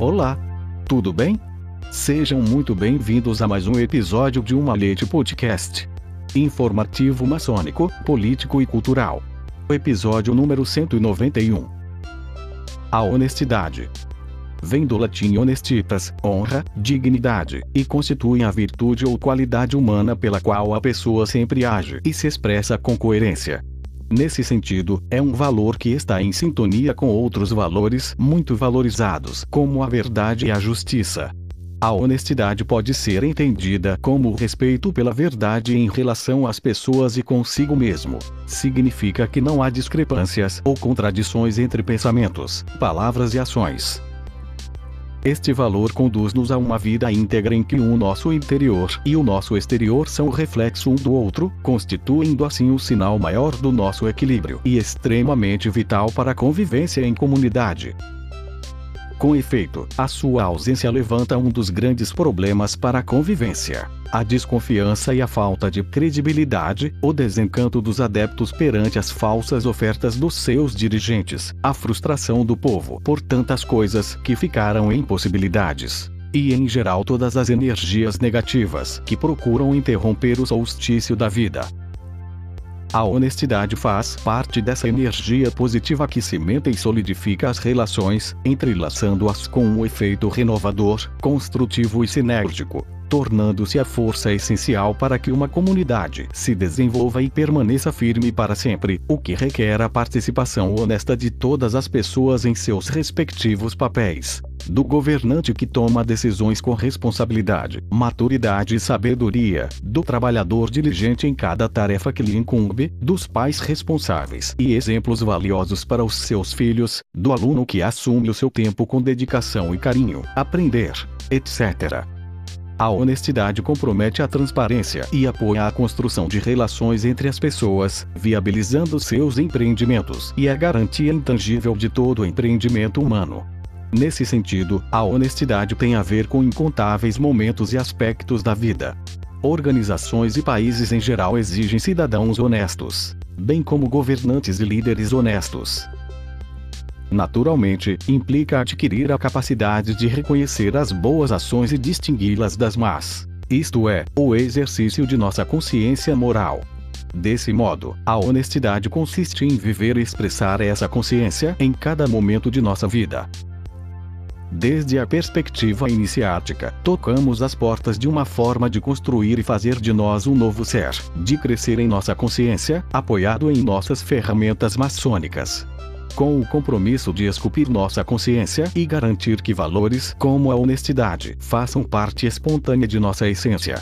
Olá! Tudo bem? Sejam muito bem-vindos a mais um episódio de Uma Leite Podcast. Informativo maçônico, político e cultural. Episódio número 191. A honestidade. Vem do latim honestitas, honra, dignidade, e constitui a virtude ou qualidade humana pela qual a pessoa sempre age e se expressa com coerência. Nesse sentido, é um valor que está em sintonia com outros valores muito valorizados, como a verdade e a justiça. A honestidade pode ser entendida como o respeito pela verdade em relação às pessoas e consigo mesmo. Significa que não há discrepâncias ou contradições entre pensamentos, palavras e ações. Este valor conduz-nos a uma vida íntegra em que o nosso interior e o nosso exterior são reflexo um do outro, constituindo assim o sinal maior do nosso equilíbrio e extremamente vital para a convivência em comunidade. Com efeito, a sua ausência levanta um dos grandes problemas para a convivência a desconfiança e a falta de credibilidade, o desencanto dos adeptos perante as falsas ofertas dos seus dirigentes, a frustração do povo por tantas coisas que ficaram em possibilidades. E em geral todas as energias negativas que procuram interromper o solstício da vida. A honestidade faz parte dessa energia positiva que cimenta e solidifica as relações, entrelaçando-as com um efeito renovador, construtivo e sinérgico tornando-se a força essencial para que uma comunidade se desenvolva e permaneça firme para sempre, o que requer a participação honesta de todas as pessoas em seus respectivos papéis. Do governante que toma decisões com responsabilidade, maturidade e sabedoria, do trabalhador diligente em cada tarefa que lhe incumbe, dos pais responsáveis e exemplos valiosos para os seus filhos, do aluno que assume o seu tempo com dedicação e carinho, aprender, etc. A honestidade compromete a transparência e apoia a construção de relações entre as pessoas, viabilizando seus empreendimentos e a garantia intangível de todo empreendimento humano. Nesse sentido, a honestidade tem a ver com incontáveis momentos e aspectos da vida. Organizações e países em geral exigem cidadãos honestos, bem como governantes e líderes honestos naturalmente, implica adquirir a capacidade de reconhecer as boas ações e distingui-las das más. Isto é, o exercício de nossa consciência moral. Desse modo, a honestidade consiste em viver e expressar essa consciência em cada momento de nossa vida. Desde a perspectiva iniciática, tocamos as portas de uma forma de construir e fazer de nós um novo ser, de crescer em nossa consciência, apoiado em nossas ferramentas maçônicas com o compromisso de esculpir nossa consciência e garantir que valores como a honestidade façam parte espontânea de nossa essência.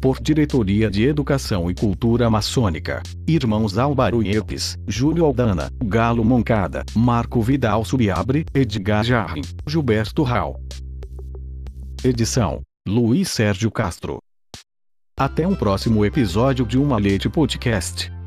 Por Diretoria de Educação e Cultura Maçônica, Irmãos Álvaro Iepes, Júlio Aldana, Galo Moncada, Marco Vidal Subiabre, Edgar Jarrim, Gilberto Rau. Edição: Luiz Sérgio Castro. Até um próximo episódio de Uma Leite Podcast.